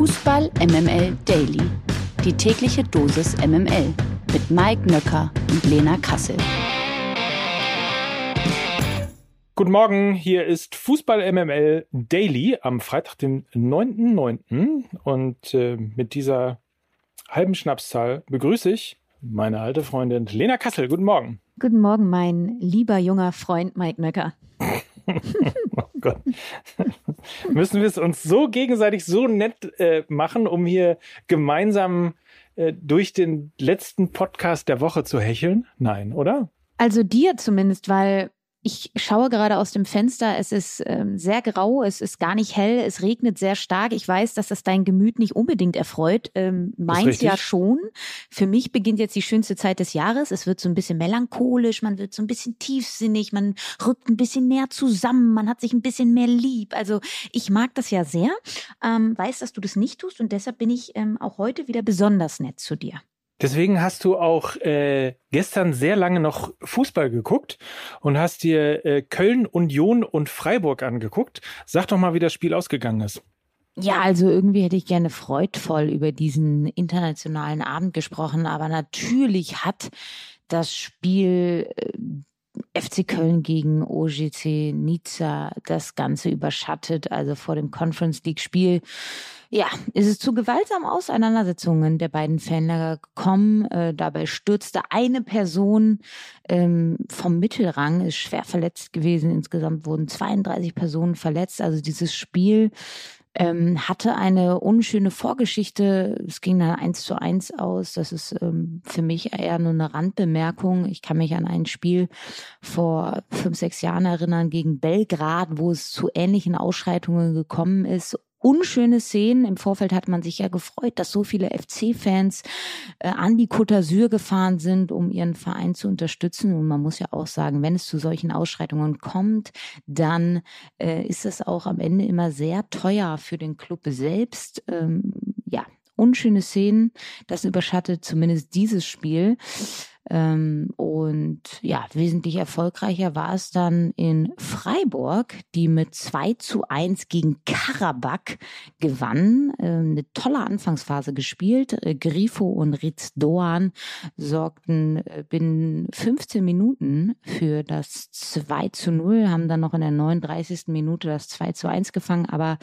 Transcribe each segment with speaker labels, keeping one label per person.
Speaker 1: Fußball MML Daily. Die tägliche Dosis MML mit Mike Nöcker und Lena Kassel.
Speaker 2: Guten Morgen, hier ist Fußball MML Daily am Freitag, den 9.9. Und äh, mit dieser halben Schnapszahl begrüße ich meine alte Freundin Lena Kassel. Guten Morgen.
Speaker 3: Guten Morgen, mein lieber junger Freund Mike Nöcker.
Speaker 2: oh Gott. Müssen wir es uns so gegenseitig so nett äh, machen, um hier gemeinsam äh, durch den letzten Podcast der Woche zu hecheln? Nein, oder?
Speaker 3: Also dir zumindest, weil ich schaue gerade aus dem Fenster. Es ist ähm, sehr grau, es ist gar nicht hell, es regnet sehr stark. Ich weiß, dass das dein Gemüt nicht unbedingt erfreut. Ähm, meins ja schon. Für mich beginnt jetzt die schönste Zeit des Jahres. Es wird so ein bisschen melancholisch, man wird so ein bisschen tiefsinnig, man rückt ein bisschen näher zusammen, man hat sich ein bisschen mehr lieb. Also ich mag das ja sehr. Ähm, weiß, dass du das nicht tust und deshalb bin ich ähm, auch heute wieder besonders nett zu dir.
Speaker 2: Deswegen hast du auch äh, gestern sehr lange noch Fußball geguckt und hast dir äh, Köln, Union und Freiburg angeguckt. Sag doch mal, wie das Spiel ausgegangen ist.
Speaker 3: Ja, also irgendwie hätte ich gerne freudvoll über diesen internationalen Abend gesprochen, aber natürlich hat das Spiel äh, FC Köln gegen OGC Nizza das Ganze überschattet. Also vor dem Conference League Spiel ja, ist es zu gewaltsamen Auseinandersetzungen der beiden Fanlager gekommen. Äh, dabei stürzte eine Person ähm, vom Mittelrang, ist schwer verletzt gewesen. Insgesamt wurden 32 Personen verletzt. Also dieses Spiel ähm, hatte eine unschöne Vorgeschichte. Es ging dann eins zu eins aus. Das ist ähm, für mich eher nur eine Randbemerkung. Ich kann mich an ein Spiel vor fünf, sechs Jahren erinnern gegen Belgrad, wo es zu ähnlichen Ausschreitungen gekommen ist unschöne Szenen. Im Vorfeld hat man sich ja gefreut, dass so viele FC-Fans äh, an die Côte d'Azur gefahren sind, um ihren Verein zu unterstützen. Und man muss ja auch sagen, wenn es zu solchen Ausschreitungen kommt, dann äh, ist es auch am Ende immer sehr teuer für den Club selbst. Ähm, ja, unschöne Szenen. Das überschattet zumindest dieses Spiel. Ähm, und ja, wesentlich erfolgreicher war es dann in Freiburg, die mit 2 zu 1 gegen Karabakh gewann. Ähm, eine tolle Anfangsphase gespielt. Äh, Grifo und Ritz Doan sorgten äh, binnen 15 Minuten für das 2 zu 0, haben dann noch in der 39. Minute das 2 zu 1 gefangen, aber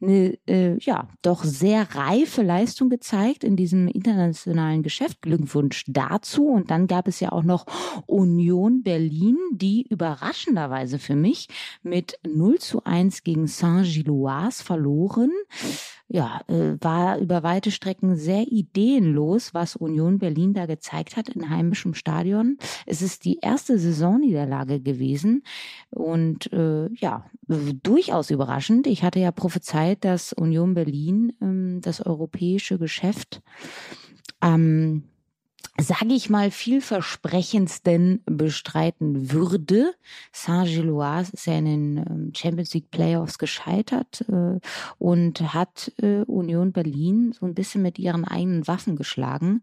Speaker 3: eine äh, ja doch sehr reife Leistung gezeigt in diesem internationalen Geschäft. Glückwunsch dazu. Und dann gab es ja auch noch Union Berlin, die überraschenderweise für mich mit 0 zu 1 gegen Saint-Gilloise verloren ja, äh, war über weite Strecken sehr ideenlos, was Union Berlin da gezeigt hat in heimischem Stadion. Es ist die erste Saisonniederlage gewesen und äh, ja, durchaus überraschend. Ich hatte ja prophezeit, dass Union Berlin ähm, das europäische Geschäft ähm, sage ich mal, vielversprechendsten bestreiten würde. Saint-Gilloise ist ja in den ähm, Champions League Playoffs gescheitert äh, und hat äh, Union Berlin so ein bisschen mit ihren eigenen Waffen geschlagen.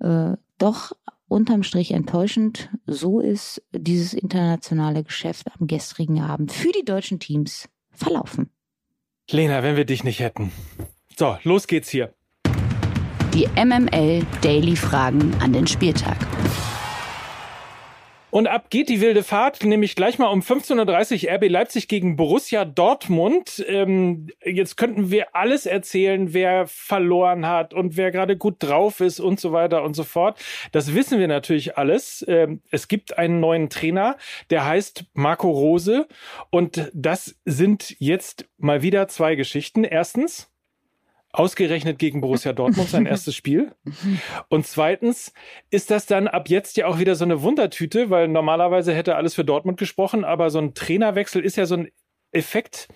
Speaker 3: Äh, doch unterm Strich enttäuschend. So ist dieses internationale Geschäft am gestrigen Abend für die deutschen Teams verlaufen.
Speaker 2: Lena, wenn wir dich nicht hätten. So, los geht's hier.
Speaker 1: Die MML Daily Fragen an den Spieltag.
Speaker 2: Und ab geht die wilde Fahrt, nämlich gleich mal um 15.30 Uhr RB Leipzig gegen Borussia Dortmund. Ähm, jetzt könnten wir alles erzählen, wer verloren hat und wer gerade gut drauf ist und so weiter und so fort. Das wissen wir natürlich alles. Ähm, es gibt einen neuen Trainer, der heißt Marco Rose. Und das sind jetzt mal wieder zwei Geschichten. Erstens, Ausgerechnet gegen Borussia Dortmund sein erstes Spiel. Und zweitens ist das dann ab jetzt ja auch wieder so eine Wundertüte, weil normalerweise hätte alles für Dortmund gesprochen, aber so ein Trainerwechsel ist ja so ein Effekt,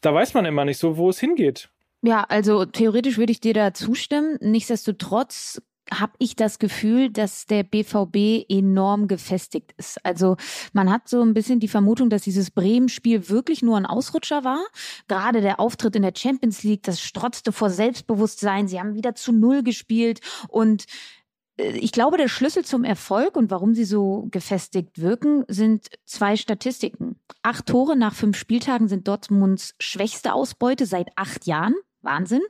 Speaker 2: da weiß man immer nicht so, wo es hingeht.
Speaker 3: Ja, also theoretisch würde ich dir da zustimmen. Nichtsdestotrotz habe ich das Gefühl, dass der BVB enorm gefestigt ist. Also man hat so ein bisschen die Vermutung, dass dieses Bremen-Spiel wirklich nur ein Ausrutscher war. Gerade der Auftritt in der Champions League, das strotzte vor Selbstbewusstsein. Sie haben wieder zu Null gespielt und äh, ich glaube, der Schlüssel zum Erfolg und warum sie so gefestigt wirken, sind zwei Statistiken. Acht Tore nach fünf Spieltagen sind Dortmunds schwächste Ausbeute seit acht Jahren. Wahnsinn.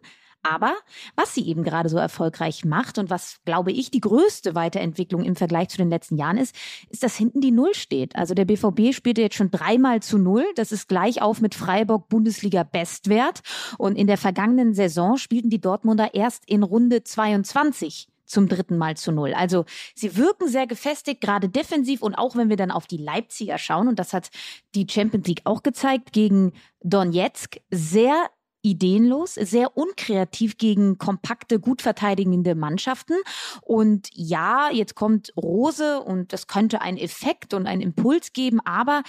Speaker 4: Aber was sie eben gerade so erfolgreich macht und was, glaube ich, die größte Weiterentwicklung im Vergleich zu den letzten Jahren ist, ist, dass hinten die Null steht. Also der BVB spielte jetzt schon dreimal zu Null. Das ist gleich auf mit Freiburg Bundesliga Bestwert. Und in der vergangenen Saison spielten die Dortmunder erst in Runde 22 zum dritten Mal zu null. Also sie wirken sehr gefestigt, gerade defensiv und auch wenn wir dann auf die Leipziger schauen, und das hat die Champions League auch gezeigt, gegen Donetsk sehr ideenlos, sehr unkreativ gegen kompakte, gut verteidigende Mannschaften. Und ja, jetzt kommt Rose und das könnte einen Effekt und einen Impuls geben, aber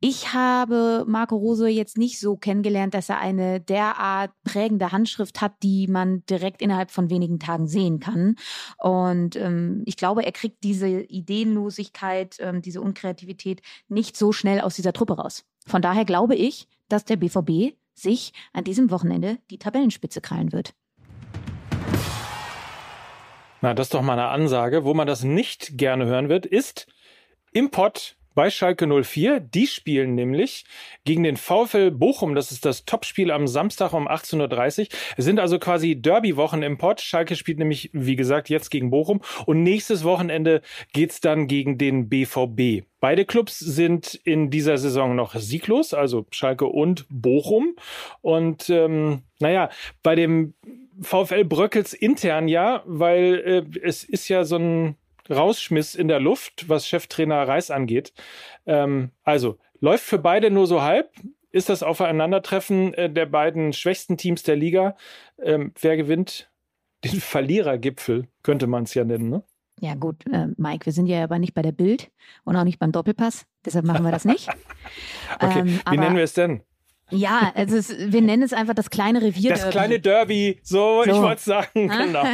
Speaker 4: ich habe Marco Rose jetzt nicht so kennengelernt, dass er eine derart prägende Handschrift hat, die man direkt innerhalb von wenigen Tagen sehen kann. Und ähm, ich glaube, er kriegt diese Ideenlosigkeit, ähm, diese Unkreativität nicht so schnell aus dieser Truppe raus. Von daher glaube ich, dass der BVB sich an diesem Wochenende die Tabellenspitze krallen wird.
Speaker 2: Na, das ist doch mal eine Ansage. Wo man das nicht gerne hören wird, ist im Pott bei Schalke 04. Die spielen nämlich gegen den VfL Bochum. Das ist das Topspiel am Samstag um 18.30 Uhr. Es sind also quasi Derby-Wochen im Pott. Schalke spielt nämlich, wie gesagt, jetzt gegen Bochum. Und nächstes Wochenende geht's dann gegen den BVB. Beide Clubs sind in dieser Saison noch sieglos, also Schalke und Bochum. Und ähm, naja, bei dem VfL bröckels intern ja, weil äh, es ist ja so ein Rausschmiss in der Luft, was Cheftrainer Reis angeht. Ähm, also läuft für beide nur so halb. Ist das Aufeinandertreffen äh, der beiden schwächsten Teams der Liga? Ähm, wer gewinnt? Den Verlierergipfel könnte man es ja nennen, ne?
Speaker 4: Ja gut, äh, Mike, wir sind ja aber nicht bei der Bild und auch nicht beim Doppelpass, deshalb machen wir das nicht.
Speaker 2: okay, ähm, wie nennen wir es denn?
Speaker 4: Ja, also es, wir nennen es einfach das kleine Revier.
Speaker 2: Das kleine Derby, so, so. ich wollte sagen, genau.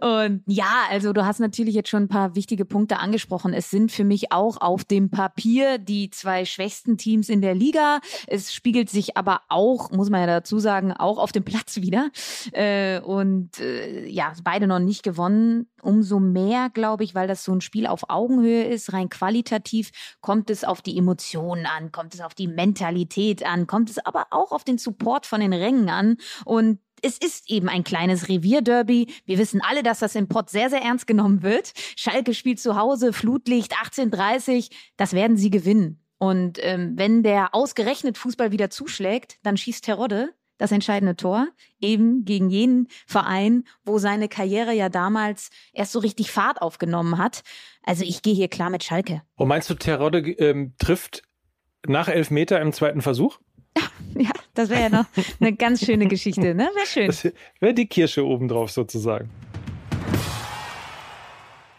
Speaker 4: und ja, also du hast natürlich jetzt schon ein paar wichtige Punkte angesprochen. Es sind für mich auch auf dem Papier die zwei schwächsten Teams in der Liga. Es spiegelt sich aber auch, muss man ja dazu sagen, auch auf dem Platz wieder. Äh, und äh, ja, beide noch nicht gewonnen. Umso mehr, glaube ich, weil das so ein Spiel auf Augenhöhe ist, rein qualitativ, kommt es auf die Emotionen an, kommt es auf die Mentalität Qualität an, kommt es aber auch auf den Support von den Rängen an. Und es ist eben ein kleines Revierderby. Wir wissen alle, dass das im Pott sehr, sehr ernst genommen wird. Schalke spielt zu Hause, Flutlicht 18:30. Das werden sie gewinnen. Und ähm, wenn der ausgerechnet Fußball wieder zuschlägt, dann schießt Terodde das entscheidende Tor, eben gegen jenen Verein, wo seine Karriere ja damals erst so richtig Fahrt aufgenommen hat. Also ich gehe hier klar mit Schalke.
Speaker 2: Und meinst du, Terodde ähm, trifft nach elf Meter im zweiten Versuch?
Speaker 4: Ja, das wäre ja noch eine ganz schöne Geschichte, ne? Wäre schön.
Speaker 2: Wäre die Kirsche obendrauf sozusagen.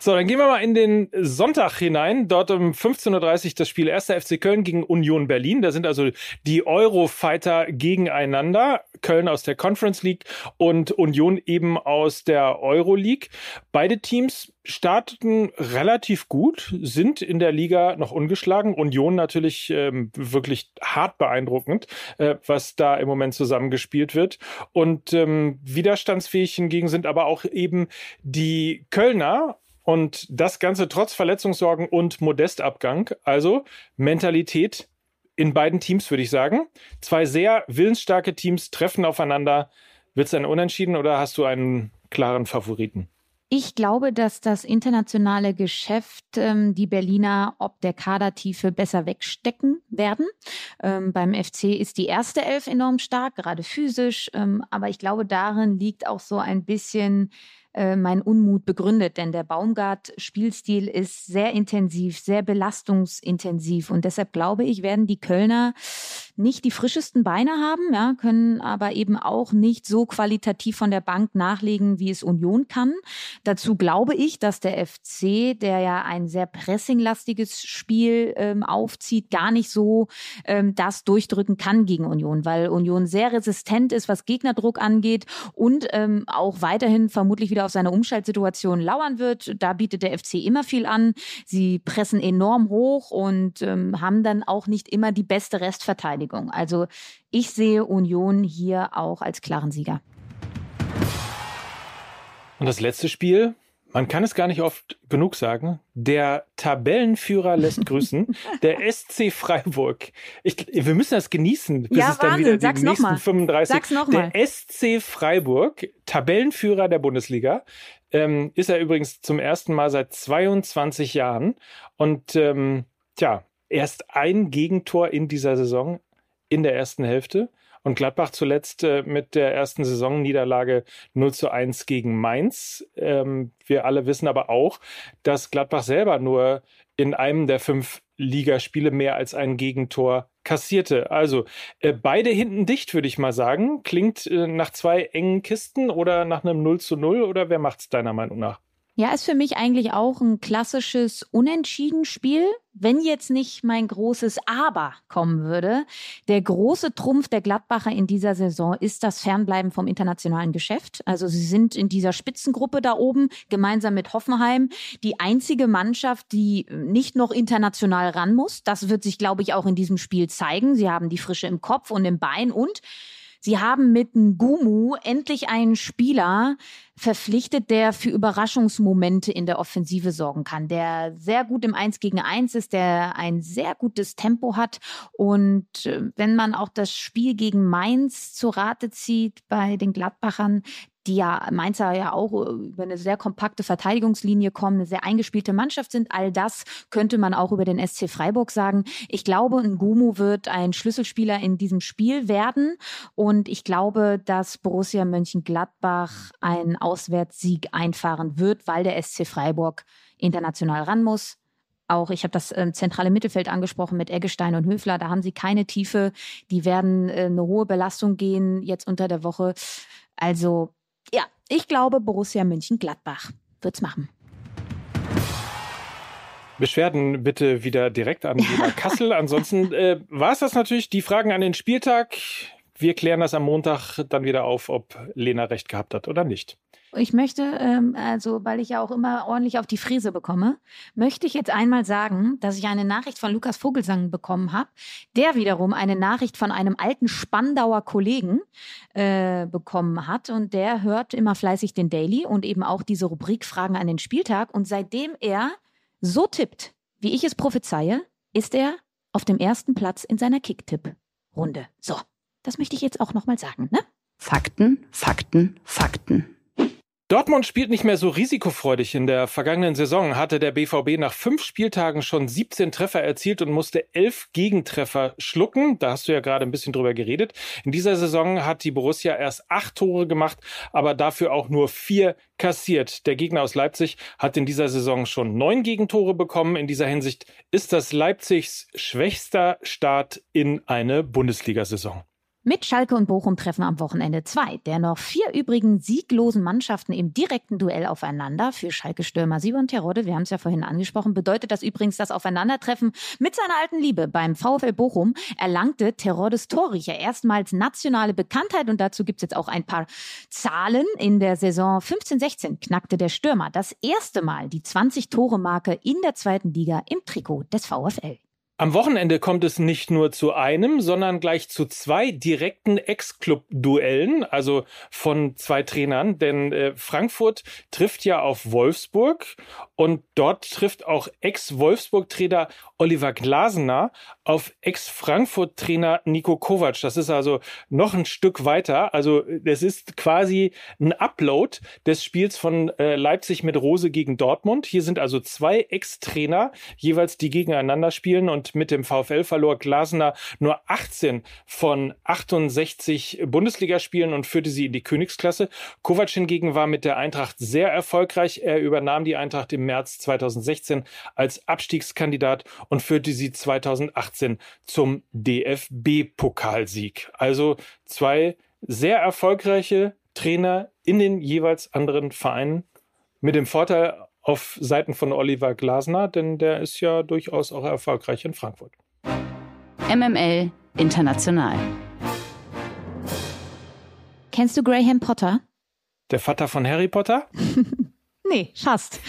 Speaker 2: So, dann gehen wir mal in den Sonntag hinein. Dort um 15.30 Uhr das Spiel 1. FC Köln gegen Union Berlin. Da sind also die Eurofighter gegeneinander. Köln aus der Conference League und Union eben aus der Euro League. Beide Teams starteten relativ gut, sind in der Liga noch ungeschlagen. Union natürlich ähm, wirklich hart beeindruckend, äh, was da im Moment zusammengespielt wird. Und ähm, widerstandsfähig hingegen sind aber auch eben die Kölner und das Ganze trotz Verletzungssorgen und Modestabgang. Also Mentalität in beiden Teams, würde ich sagen. Zwei sehr willensstarke Teams treffen aufeinander. Wird es ein Unentschieden oder hast du einen klaren Favoriten?
Speaker 4: Ich glaube, dass das internationale Geschäft ähm, die Berliner ob der Kadertiefe besser wegstecken werden. Ähm, beim FC ist die erste Elf enorm stark, gerade physisch. Ähm, aber ich glaube, darin liegt auch so ein bisschen äh, mein Unmut begründet, denn der Baumgart-Spielstil ist sehr intensiv, sehr belastungsintensiv und deshalb glaube ich, werden die Kölner nicht die frischesten Beine haben, ja, können aber eben auch nicht so qualitativ von der Bank nachlegen, wie es Union kann. Dazu glaube ich, dass der FC, der ja ein sehr pressinglastiges Spiel ähm, aufzieht, gar nicht so ähm, das durchdrücken kann gegen Union, weil Union sehr resistent ist, was Gegnerdruck angeht und ähm, auch weiterhin vermutlich wieder auf seine Umschaltsituation lauern wird. Da bietet der FC immer viel an. Sie pressen enorm hoch und ähm, haben dann auch nicht immer die beste Restverteidigung. Also ich sehe Union hier auch als klaren Sieger.
Speaker 2: Und das letzte Spiel Man kann es gar nicht oft genug sagen. Der Tabellenführer lässt grüßen. der SC Freiburg. Ich, wir müssen das genießen, bis
Speaker 4: ja,
Speaker 2: es dann
Speaker 4: Wahnsinn.
Speaker 2: wieder die
Speaker 4: Sag's
Speaker 2: nächsten
Speaker 4: noch mal.
Speaker 2: 35.
Speaker 4: Sag's noch mal.
Speaker 2: Der SC Freiburg, Tabellenführer der Bundesliga, ähm, ist er übrigens zum ersten Mal seit 22 Jahren. Und ähm, tja, erst ein Gegentor in dieser Saison in der ersten Hälfte. Und Gladbach zuletzt äh, mit der ersten Saisonniederlage 0 zu 1 gegen Mainz. Ähm, wir alle wissen aber auch, dass Gladbach selber nur in einem der fünf Ligaspiele mehr als ein Gegentor kassierte. Also äh, beide hinten dicht, würde ich mal sagen. Klingt äh, nach zwei engen Kisten oder nach einem 0 zu 0 oder wer macht's deiner Meinung nach?
Speaker 4: Ja, ist für mich eigentlich auch ein klassisches Unentschieden-Spiel. Wenn jetzt nicht mein großes Aber kommen würde. Der große Trumpf der Gladbacher in dieser Saison ist das Fernbleiben vom internationalen Geschäft. Also sie sind in dieser Spitzengruppe da oben gemeinsam mit Hoffenheim die einzige Mannschaft, die nicht noch international ran muss. Das wird sich, glaube ich, auch in diesem Spiel zeigen. Sie haben die Frische im Kopf und im Bein und Sie haben mit Ngumu endlich einen Spieler verpflichtet, der für Überraschungsmomente in der Offensive sorgen kann, der sehr gut im Eins gegen Eins ist, der ein sehr gutes Tempo hat. Und äh, wenn man auch das Spiel gegen Mainz zu Rate zieht bei den Gladbachern, die ja Mainzer ja auch äh, über eine sehr kompakte Verteidigungslinie kommen, eine sehr eingespielte Mannschaft sind. All das könnte man auch über den SC Freiburg sagen. Ich glaube, Ngumu wird ein Schlüsselspieler in diesem Spiel werden. Und ich glaube, dass Borussia Mönchengladbach einen Auswärtssieg einfahren wird, weil der SC Freiburg international ran muss auch, ich habe das äh, zentrale Mittelfeld angesprochen mit Eggestein und Höfler, da haben sie keine Tiefe, die werden äh, eine hohe Belastung gehen jetzt unter der Woche. Also ja, ich glaube, Borussia München-Gladbach wird's machen.
Speaker 2: Beschwerden bitte wieder direkt an Lena Kassel. Ansonsten äh, war es das natürlich. Die Fragen an den Spieltag. Wir klären das am Montag dann wieder auf, ob Lena recht gehabt hat oder nicht.
Speaker 4: Ich möchte, ähm, also weil ich ja auch immer ordentlich auf die Fräse bekomme, möchte ich jetzt einmal sagen, dass ich eine Nachricht von Lukas Vogelsang bekommen habe, der wiederum eine Nachricht von einem alten Spandauer Kollegen äh, bekommen hat und der hört immer fleißig den Daily und eben auch diese Rubrik Fragen an den Spieltag und seitdem er so tippt, wie ich es prophezeie, ist er auf dem ersten Platz in seiner Kicktipp-Runde. So, das möchte ich jetzt auch nochmal sagen, ne?
Speaker 1: Fakten, Fakten, Fakten.
Speaker 2: Dortmund spielt nicht mehr so risikofreudig. In der vergangenen Saison hatte der BVB nach fünf Spieltagen schon 17 Treffer erzielt und musste elf Gegentreffer schlucken. Da hast du ja gerade ein bisschen drüber geredet. In dieser Saison hat die Borussia erst acht Tore gemacht, aber dafür auch nur vier kassiert. Der Gegner aus Leipzig hat in dieser Saison schon neun Gegentore bekommen. In dieser Hinsicht ist das Leipzigs schwächster Start in eine Bundesliga-Saison.
Speaker 4: Mit Schalke und Bochum treffen am Wochenende zwei der noch vier übrigen sieglosen Mannschaften im direkten Duell aufeinander. Für Schalke-Stürmer Simon Terodde, wir haben es ja vorhin angesprochen, bedeutet das übrigens das Aufeinandertreffen mit seiner alten Liebe. Beim VfL Bochum erlangte Teroddes Torriecher erstmals nationale Bekanntheit und dazu gibt's jetzt auch ein paar Zahlen. In der Saison 15-16 knackte der Stürmer das erste Mal die 20-Tore-Marke in der zweiten Liga im Trikot des VfL.
Speaker 2: Am Wochenende kommt es nicht nur zu einem, sondern gleich zu zwei direkten Ex-Club-Duellen, also von zwei Trainern. Denn äh, Frankfurt trifft ja auf Wolfsburg und dort trifft auch Ex-Wolfsburg-Trainer Oliver Glasner auf Ex-Frankfurt-Trainer Nico Kovac. Das ist also noch ein Stück weiter. Also es ist quasi ein Upload des Spiels von äh, Leipzig mit Rose gegen Dortmund. Hier sind also zwei Ex-Trainer jeweils, die gegeneinander spielen und mit dem VfL verlor Glasner nur 18 von 68 Bundesligaspielen und führte sie in die Königsklasse. Kovac hingegen war mit der Eintracht sehr erfolgreich. Er übernahm die Eintracht im März 2016 als Abstiegskandidat und führte sie 2018 zum DFB-Pokalsieg. Also zwei sehr erfolgreiche Trainer in den jeweils anderen Vereinen mit dem Vorteil auf Seiten von Oliver Glasner, denn der ist ja durchaus auch erfolgreich in Frankfurt.
Speaker 1: MML International.
Speaker 4: Kennst du Graham Potter?
Speaker 2: Der Vater von Harry Potter?
Speaker 4: Nee, fast.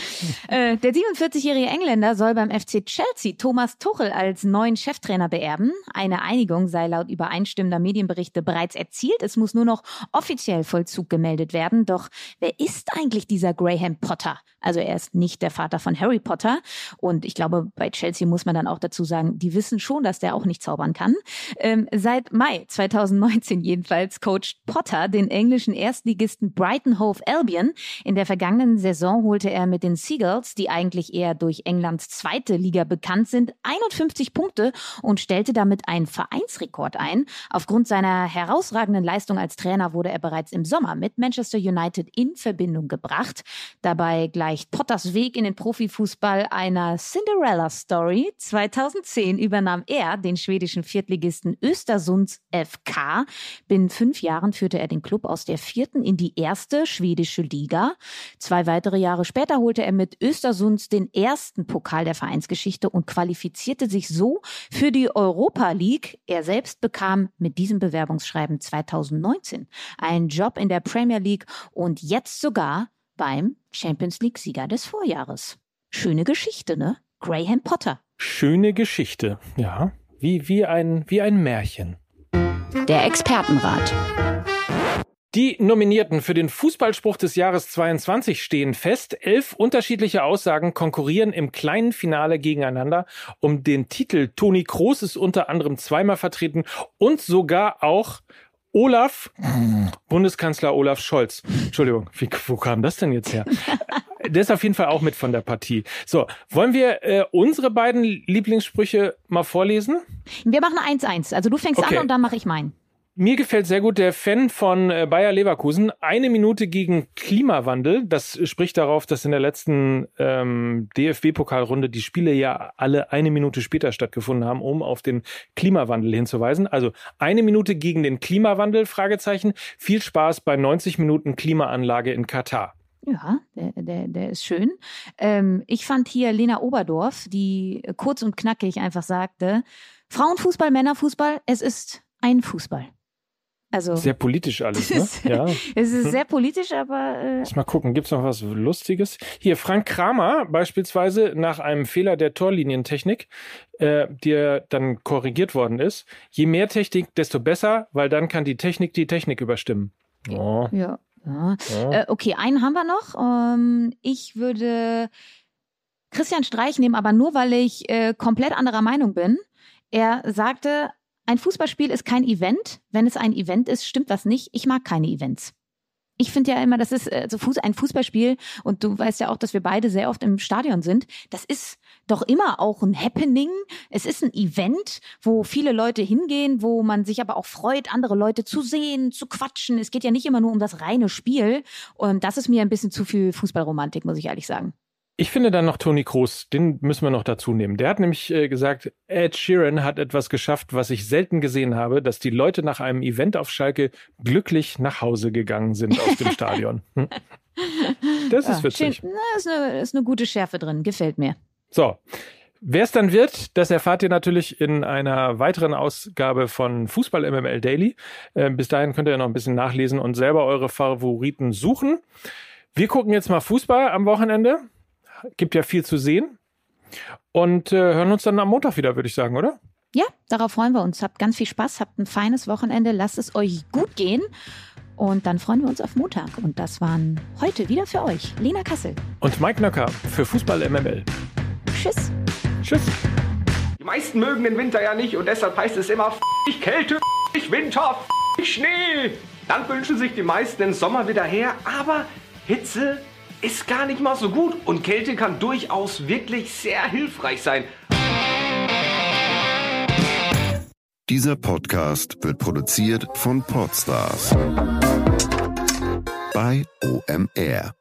Speaker 4: äh, der 47-jährige Engländer soll beim FC Chelsea Thomas Tuchel als neuen Cheftrainer beerben. Eine Einigung sei laut übereinstimmender Medienberichte bereits erzielt. Es muss nur noch offiziell Vollzug gemeldet werden. Doch wer ist eigentlich dieser Graham Potter? Also er ist nicht der Vater von Harry Potter. Und ich glaube, bei Chelsea muss man dann auch dazu sagen, die wissen schon, dass der auch nicht zaubern kann. Ähm, seit Mai 2019 jedenfalls coacht Potter den englischen Erstligisten Brighton Hove Albion. In der vergangenen Saison holte er mit den Seagulls, die eigentlich eher durch Englands zweite Liga bekannt sind, 51 Punkte und stellte damit einen Vereinsrekord ein. Aufgrund seiner herausragenden Leistung als Trainer wurde er bereits im Sommer mit Manchester United in Verbindung gebracht. Dabei gleich gleicht Potters Weg in den Profifußball einer Cinderella-Story. 2010 übernahm er den schwedischen Viertligisten Östersunds FK. Binnen fünf Jahren führte er den Club aus der vierten in die erste schwedische Liga. Zwei weitere Jahre später holte er mit Östersunds den ersten Pokal der Vereinsgeschichte und qualifizierte sich so für die Europa League. Er selbst bekam mit diesem Bewerbungsschreiben 2019 einen Job in der Premier League und jetzt sogar beim Champions League-Sieger des Vorjahres. Schöne Geschichte, ne? Graham Potter.
Speaker 2: Schöne Geschichte, ja. Wie, wie, ein, wie ein Märchen.
Speaker 1: Der Expertenrat.
Speaker 2: Die Nominierten für den Fußballspruch des Jahres 22 stehen fest. Elf unterschiedliche Aussagen konkurrieren im kleinen Finale gegeneinander um den Titel. Toni Kroos ist unter anderem zweimal vertreten und sogar auch Olaf, Bundeskanzler Olaf Scholz. Entschuldigung, wie, wo kam das denn jetzt her? Der ist auf jeden Fall auch mit von der Partie. So, wollen wir äh, unsere beiden Lieblingssprüche mal vorlesen?
Speaker 4: Wir machen 1-1. Also du fängst okay. an und dann mache ich meinen.
Speaker 2: Mir gefällt sehr gut der Fan von äh, Bayer Leverkusen. Eine Minute gegen Klimawandel. Das spricht darauf, dass in der letzten ähm, DFB-Pokalrunde die Spiele ja alle eine Minute später stattgefunden haben, um auf den Klimawandel hinzuweisen. Also eine Minute gegen den Klimawandel, Fragezeichen. Viel Spaß bei 90 Minuten Klimaanlage in Katar.
Speaker 4: Ja, der, der, der ist schön. Ähm, ich fand hier Lena Oberdorf, die kurz und knackig einfach sagte, Frauenfußball, Männerfußball, es ist ein Fußball.
Speaker 2: Also sehr politisch alles, ne?
Speaker 4: ja. Es ist sehr politisch, aber.
Speaker 2: Äh Lass mal gucken, gibt's noch was Lustiges? Hier, Frank Kramer beispielsweise nach einem Fehler der Torlinientechnik, äh, der dann korrigiert worden ist. Je mehr Technik, desto besser, weil dann kann die Technik die Technik überstimmen.
Speaker 4: Oh. Ja. ja. ja. Äh, okay, einen haben wir noch. Ähm, ich würde Christian Streich nehmen, aber nur weil ich äh, komplett anderer Meinung bin. Er sagte, ein Fußballspiel ist kein Event. Wenn es ein Event ist, stimmt was nicht. Ich mag keine Events. Ich finde ja immer, das ist also ein Fußballspiel und du weißt ja auch, dass wir beide sehr oft im Stadion sind. Das ist doch immer auch ein Happening. Es ist ein Event, wo viele Leute hingehen, wo man sich aber auch freut, andere Leute zu sehen, zu quatschen. Es geht ja nicht immer nur um das reine Spiel. Und das ist mir ein bisschen zu viel Fußballromantik, muss ich ehrlich sagen.
Speaker 2: Ich finde dann noch Toni Kroos, den müssen wir noch dazu nehmen. Der hat nämlich äh, gesagt, Ed Sheeran hat etwas geschafft, was ich selten gesehen habe, dass die Leute nach einem Event auf Schalke glücklich nach Hause gegangen sind aus dem Stadion. Hm? Das ist ja, witzig.
Speaker 4: Schön. Na, ist, eine, ist eine gute Schärfe drin, gefällt mir.
Speaker 2: So. Wer es dann wird, das erfahrt ihr natürlich in einer weiteren Ausgabe von Fußball MML Daily. Äh, bis dahin könnt ihr noch ein bisschen nachlesen und selber eure Favoriten suchen. Wir gucken jetzt mal Fußball am Wochenende gibt ja viel zu sehen. Und äh, hören uns dann am Montag wieder, würde ich sagen, oder?
Speaker 4: Ja, darauf freuen wir uns. Habt ganz viel Spaß, habt ein feines Wochenende, lasst es euch gut gehen. Und dann freuen wir uns auf Montag. Und das waren heute wieder für euch Lena Kassel.
Speaker 2: Und Mike Nöcker für Fußball MML.
Speaker 4: Tschüss.
Speaker 2: Tschüss.
Speaker 5: Die meisten mögen den Winter ja nicht und deshalb heißt es immer ich Kälte, ich Winter, ich Schnee. Dann wünschen sich die meisten den Sommer wieder her, aber Hitze ist gar nicht mal so gut und Kälte kann durchaus wirklich sehr hilfreich sein.
Speaker 6: Dieser Podcast wird produziert von Podstars bei OMR.